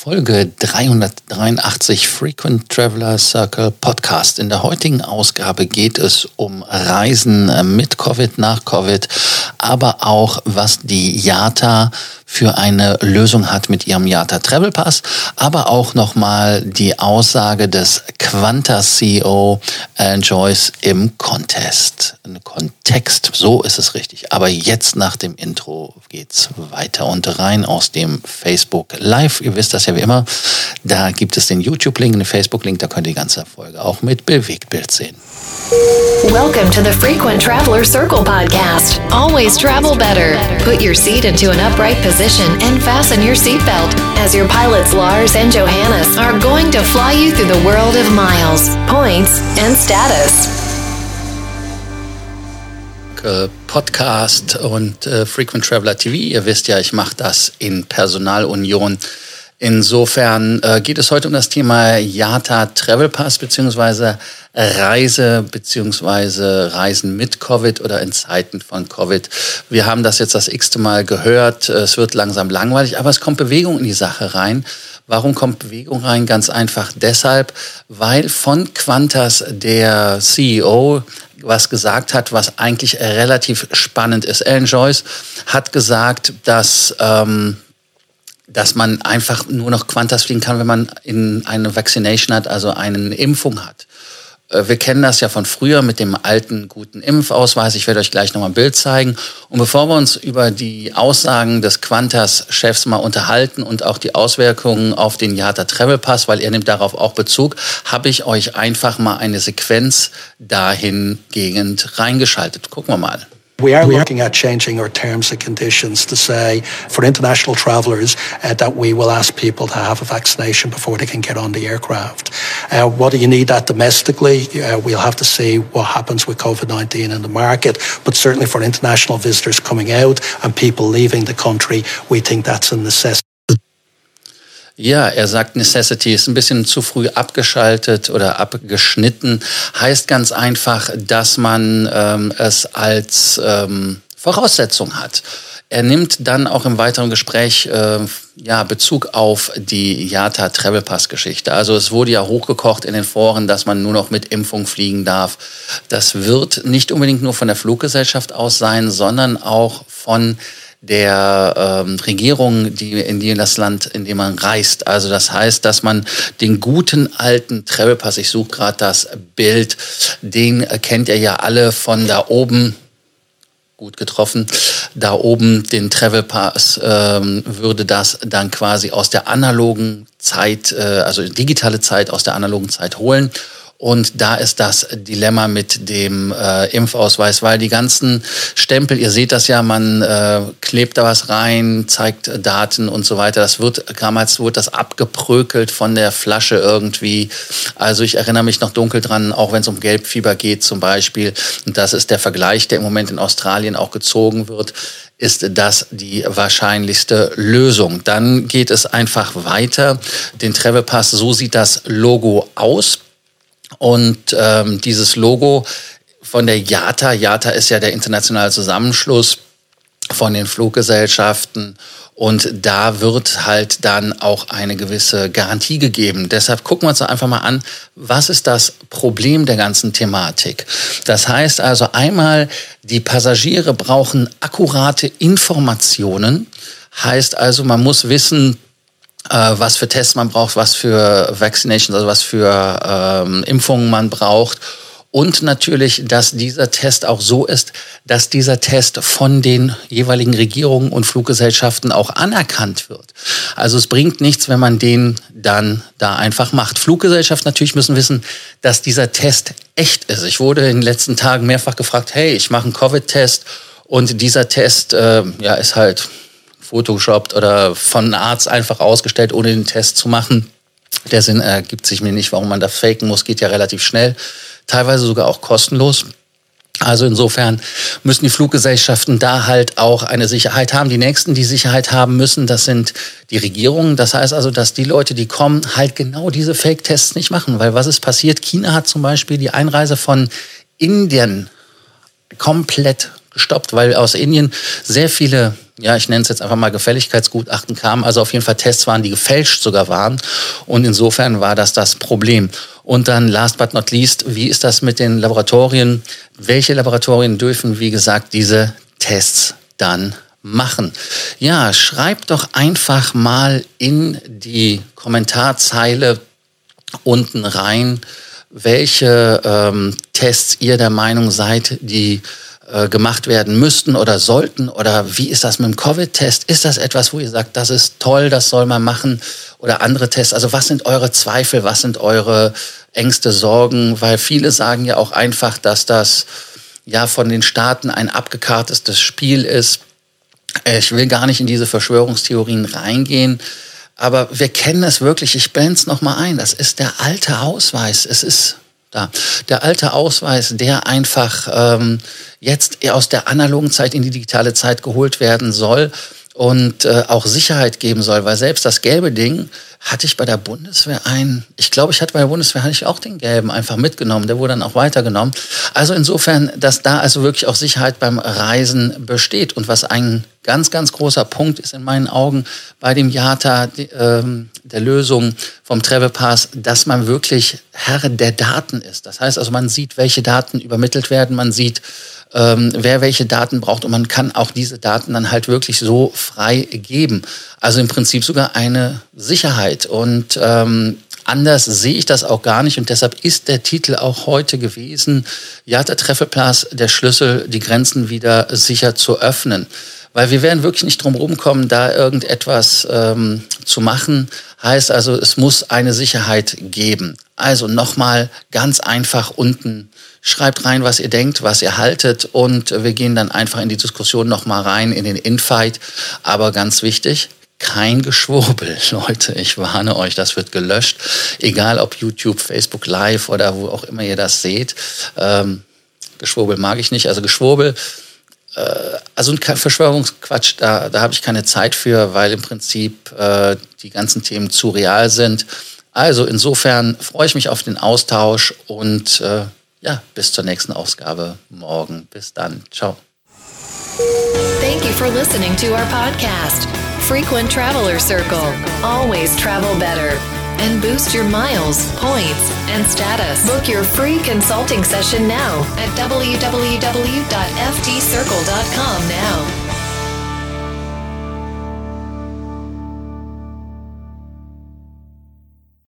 Folge 383 Frequent Traveler Circle Podcast. In der heutigen Ausgabe geht es um Reisen mit Covid, nach Covid, aber auch was die JATA für eine Lösung hat mit ihrem Yata Travel Pass, aber auch nochmal die Aussage des Quanta CEO Alan Joyce im Contest. Ein Kontext, so ist es richtig. Aber jetzt nach dem Intro geht's weiter und rein aus dem Facebook Live. Ihr wisst das ja wie immer. Da gibt es den YouTube-Link, den Facebook-Link, da könnt ihr die ganze Folge auch mit Bewegtbild sehen. Welcome to the Frequent Traveler Circle podcast. Always travel better. Put your seat into an upright position and fasten your seatbelt as your pilots Lars and Johannes are going to fly you through the world of miles, points, and status. Podcast und äh, Frequent Traveler TV. Ihr wisst ja, ich mache das in Personalunion Insofern äh, geht es heute um das Thema Yata Travel Pass beziehungsweise Reise beziehungsweise Reisen mit Covid oder in Zeiten von Covid. Wir haben das jetzt das x-te Mal gehört. Es wird langsam langweilig, aber es kommt Bewegung in die Sache rein. Warum kommt Bewegung rein? Ganz einfach deshalb, weil von Qantas der CEO was gesagt hat, was eigentlich relativ spannend ist. Alan Joyce hat gesagt, dass ähm, dass man einfach nur noch Quantas fliegen kann, wenn man in eine Vaccination hat, also eine Impfung hat. Äh, wir kennen das ja von früher mit dem alten guten Impfausweis. Ich werde euch gleich nochmal ein Bild zeigen. Und bevor wir uns über die Aussagen des Qantas-Chefs mal unterhalten und auch die Auswirkungen auf den Yata Travel Pass, weil er nimmt darauf auch Bezug, habe ich euch einfach mal eine Sequenz dahingehend reingeschaltet. Gucken wir mal. We are looking at changing our terms and conditions to say for international travellers uh, that we will ask people to have a vaccination before they can get on the aircraft. Uh, what do you need that domestically? Uh, we'll have to see what happens with COVID-19 in the market, but certainly for international visitors coming out and people leaving the country, we think that's a necessity. Ja, er sagt Necessity ist ein bisschen zu früh abgeschaltet oder abgeschnitten. Heißt ganz einfach, dass man ähm, es als ähm, Voraussetzung hat. Er nimmt dann auch im weiteren Gespräch äh, ja, Bezug auf die Yata Travel Pass Geschichte. Also es wurde ja hochgekocht in den Foren, dass man nur noch mit Impfung fliegen darf. Das wird nicht unbedingt nur von der Fluggesellschaft aus sein, sondern auch von der ähm, Regierung, die in die das Land, in dem man reist. Also das heißt, dass man den guten alten Travel Pass, ich suche gerade das Bild, den kennt ihr ja alle von da oben gut getroffen. Da oben den Travel Pass ähm, würde das dann quasi aus der analogen Zeit, äh, also digitale Zeit aus der analogen Zeit holen und da ist das Dilemma mit dem äh, Impfausweis, weil die ganzen Stempel, ihr seht das ja, man äh, klebt da was rein, zeigt Daten und so weiter. Das wird, damals wurde das abgeprökelt von der Flasche irgendwie. Also ich erinnere mich noch dunkel dran, auch wenn es um Gelbfieber geht zum Beispiel. Und das ist der Vergleich, der im Moment in Australien auch gezogen wird ist das die wahrscheinlichste Lösung. Dann geht es einfach weiter. Den Travel Pass, so sieht das Logo aus. Und ähm, dieses Logo von der JATA, JATA ist ja der internationale Zusammenschluss von den Fluggesellschaften und da wird halt dann auch eine gewisse Garantie gegeben. Deshalb gucken wir uns einfach mal an, was ist das Problem der ganzen Thematik. Das heißt also einmal, die Passagiere brauchen akkurate Informationen. Heißt also, man muss wissen, äh, was für Tests man braucht, was für Vaccinations, also was für ähm, Impfungen man braucht. Und natürlich, dass dieser Test auch so ist, dass dieser Test von den jeweiligen Regierungen und Fluggesellschaften auch anerkannt wird. Also es bringt nichts, wenn man den dann da einfach macht. Fluggesellschaften natürlich müssen wissen, dass dieser Test echt ist. Ich wurde in den letzten Tagen mehrfach gefragt, hey, ich mache einen Covid-Test und dieser Test äh, ja, ist halt photoshoppt oder von Arzt einfach ausgestellt, ohne den Test zu machen. Der Sinn ergibt sich mir nicht, warum man da faken muss, geht ja relativ schnell, teilweise sogar auch kostenlos. Also insofern müssen die Fluggesellschaften da halt auch eine Sicherheit haben. Die nächsten, die Sicherheit haben müssen, das sind die Regierungen. Das heißt also, dass die Leute, die kommen, halt genau diese Fake-Tests nicht machen. Weil was ist passiert? China hat zum Beispiel die Einreise von Indien komplett gestoppt, weil aus Indien sehr viele, ja, ich nenne es jetzt einfach mal Gefälligkeitsgutachten kamen, also auf jeden Fall Tests waren, die gefälscht sogar waren. Und insofern war das das Problem. Und dann last but not least, wie ist das mit den Laboratorien? Welche Laboratorien dürfen, wie gesagt, diese Tests dann machen? Ja, schreibt doch einfach mal in die Kommentarzeile unten rein, welche ähm, Tests ihr der Meinung seid, die äh, gemacht werden müssten oder sollten? Oder wie ist das mit dem Covid-Test? Ist das etwas, wo ihr sagt, das ist toll, das soll man machen? Oder andere Tests? Also was sind eure Zweifel? Was sind eure Ängste, Sorgen? Weil viele sagen ja auch einfach, dass das ja von den Staaten ein abgekartetes Spiel ist. Ich will gar nicht in diese Verschwörungstheorien reingehen. Aber wir kennen es wirklich. Ich blende es nochmal ein. Das ist der alte Ausweis. Es ist da. Der alte Ausweis, der einfach ähm, jetzt aus der analogen Zeit in die digitale Zeit geholt werden soll und äh, auch Sicherheit geben soll, weil selbst das gelbe Ding hatte ich bei der Bundeswehr ein, ich glaube, ich hatte bei der Bundeswehr hatte ich auch den gelben einfach mitgenommen, der wurde dann auch weitergenommen. Also insofern, dass da also wirklich auch Sicherheit beim Reisen besteht und was ein ganz, ganz großer Punkt ist in meinen Augen bei dem JATA, ähm, der Lösung vom Travel Pass, dass man wirklich Herr der Daten ist. Das heißt also, man sieht, welche Daten übermittelt werden, man sieht, ähm, wer welche Daten braucht und man kann auch diese Daten dann halt wirklich so frei geben. Also im Prinzip sogar eine Sicherheit und ähm, anders sehe ich das auch gar nicht und deshalb ist der Titel auch heute gewesen, ja, der Treffelplatz, der Schlüssel, die Grenzen wieder sicher zu öffnen. Weil wir werden wirklich nicht drum rumkommen, da irgendetwas ähm, zu machen. Heißt also, es muss eine Sicherheit geben. Also nochmal ganz einfach unten Schreibt rein, was ihr denkt, was ihr haltet und wir gehen dann einfach in die Diskussion nochmal rein, in den Infight. Aber ganz wichtig, kein Geschwurbel, Leute. Ich warne euch, das wird gelöscht. Egal ob YouTube, Facebook Live oder wo auch immer ihr das seht. Ähm, Geschwurbel mag ich nicht. Also Geschwurbel, äh, also ein Verschwörungsquatsch, da, da habe ich keine Zeit für, weil im Prinzip äh, die ganzen Themen zu real sind. Also insofern freue ich mich auf den Austausch und äh, ja, bis zur nächsten Ausgabe morgen. Bis dann. Ciao. Thank you for listening to our podcast, Frequent Traveler Circle. Always travel better and boost your miles, points, and status. Book your free consulting session now at www.ftcircle.com now.